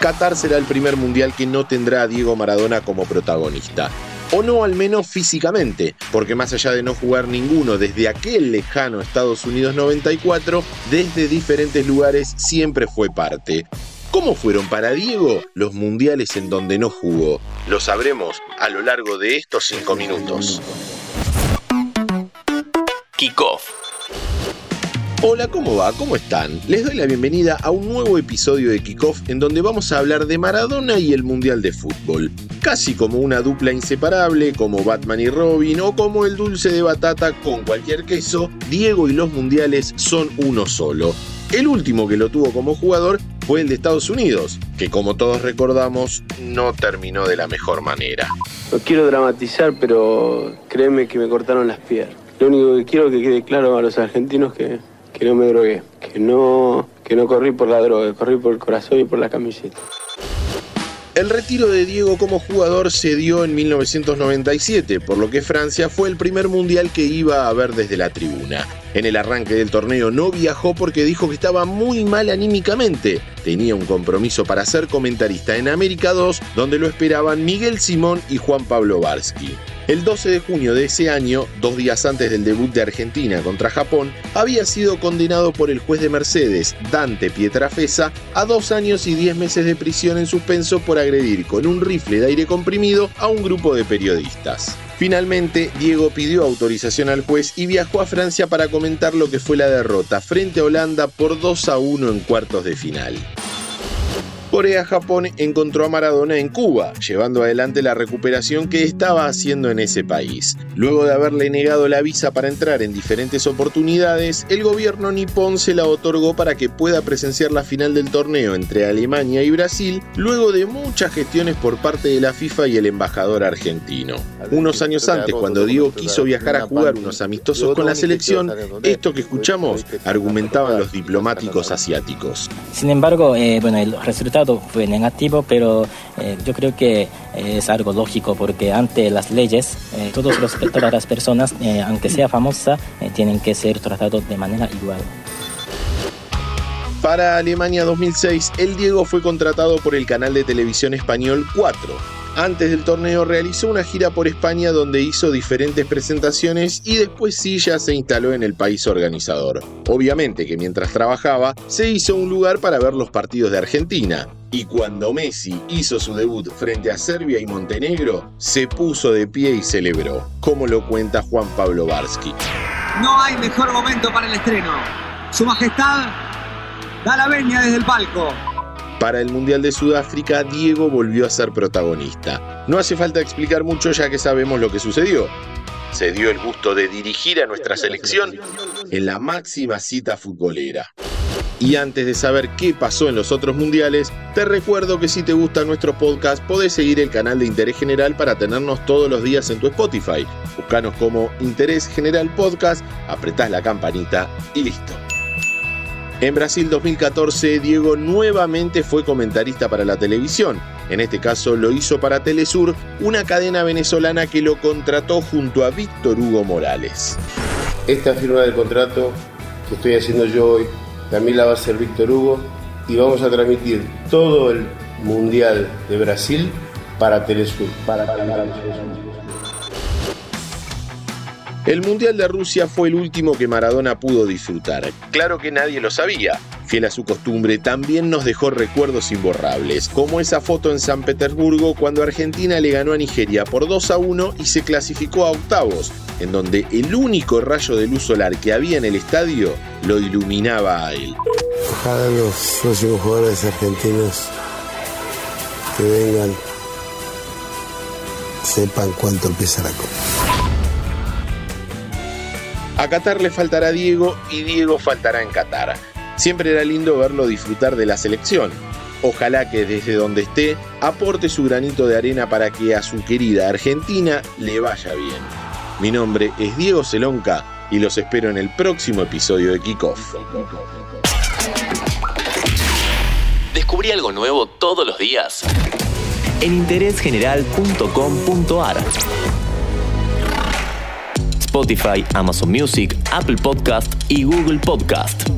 Qatar será el primer mundial que no tendrá a Diego Maradona como protagonista. O no al menos físicamente, porque más allá de no jugar ninguno desde aquel lejano Estados Unidos 94, desde diferentes lugares siempre fue parte. ¿Cómo fueron para Diego los mundiales en donde no jugó? Lo sabremos a lo largo de estos cinco minutos. Kickoff. Hola, ¿cómo va? ¿Cómo están? Les doy la bienvenida a un nuevo episodio de Kickoff en donde vamos a hablar de Maradona y el Mundial de Fútbol. Casi como una dupla inseparable, como Batman y Robin o como el dulce de batata con cualquier queso, Diego y los Mundiales son uno solo. El último que lo tuvo como jugador fue el de Estados Unidos, que como todos recordamos no terminó de la mejor manera. No quiero dramatizar, pero créeme que me cortaron las piernas. Lo único que quiero que quede claro a los argentinos que, que no me drogué, que no, que no corrí por la droga, corrí por el corazón y por la camiseta. El retiro de Diego como jugador se dio en 1997, por lo que Francia fue el primer mundial que iba a ver desde la tribuna. En el arranque del torneo no viajó porque dijo que estaba muy mal anímicamente. Tenía un compromiso para ser comentarista en América 2, donde lo esperaban Miguel Simón y Juan Pablo Barsky. El 12 de junio de ese año, dos días antes del debut de Argentina contra Japón, había sido condenado por el juez de Mercedes, Dante Pietrafesa, a dos años y diez meses de prisión en suspenso por agredir con un rifle de aire comprimido a un grupo de periodistas. Finalmente, Diego pidió autorización al juez y viajó a Francia para comentar lo que fue la derrota frente a Holanda por 2 a 1 en cuartos de final. Corea-Japón encontró a Maradona en Cuba, llevando adelante la recuperación que estaba haciendo en ese país. Luego de haberle negado la visa para entrar en diferentes oportunidades, el gobierno nipón se la otorgó para que pueda presenciar la final del torneo entre Alemania y Brasil, luego de muchas gestiones por parte de la FIFA y el embajador argentino. Unos años antes, cuando Diego quiso viajar a jugar unos amistosos con la selección, esto que escuchamos argumentaban los diplomáticos asiáticos. Sin embargo, eh, bueno, el resultado fue negativo, pero eh, yo creo que eh, es algo lógico porque ante las leyes, eh, todos los, todas las personas, aunque sea famosa, tienen que ser tratados de manera igual. Para Alemania 2006, el Diego fue contratado por el canal de televisión español 4 antes del torneo realizó una gira por España donde hizo diferentes presentaciones y después sí ya se instaló en el país organizador. Obviamente que mientras trabajaba se hizo un lugar para ver los partidos de Argentina. Y cuando Messi hizo su debut frente a Serbia y Montenegro, se puso de pie y celebró, como lo cuenta Juan Pablo Barsky. No hay mejor momento para el estreno. Su Majestad da la venia desde el palco. Para el Mundial de Sudáfrica, Diego volvió a ser protagonista. No hace falta explicar mucho ya que sabemos lo que sucedió. Se dio el gusto de dirigir a nuestra selección en la máxima cita futbolera. Y antes de saber qué pasó en los otros mundiales, te recuerdo que si te gusta nuestro podcast, podés seguir el canal de Interés General para tenernos todos los días en tu Spotify. Búscanos como Interés General Podcast, apretás la campanita y listo. En Brasil 2014, Diego nuevamente fue comentarista para la televisión. En este caso lo hizo para Telesur, una cadena venezolana que lo contrató junto a Víctor Hugo Morales. Esta firma del contrato que estoy haciendo yo hoy también la va a hacer Víctor Hugo y vamos a transmitir todo el Mundial de Brasil para Telesur. Para, para, el Mundial de Rusia fue el último que Maradona pudo disfrutar. Claro que nadie lo sabía. Fiel a su costumbre, también nos dejó recuerdos imborrables, como esa foto en San Petersburgo cuando Argentina le ganó a Nigeria por 2 a 1 y se clasificó a octavos, en donde el único rayo de luz solar que había en el estadio lo iluminaba a él. Ojalá los próximos jugadores argentinos que vengan sepan cuánto empieza la copa. A Qatar le faltará Diego y Diego faltará en Qatar. Siempre era lindo verlo disfrutar de la selección. Ojalá que desde donde esté aporte su granito de arena para que a su querida Argentina le vaya bien. Mi nombre es Diego Celonca y los espero en el próximo episodio de Kickoff. Descubrí algo nuevo todos los días en interésgeneral.com.ar. Spotify, Amazon Music, Apple Podcast y Google Podcast.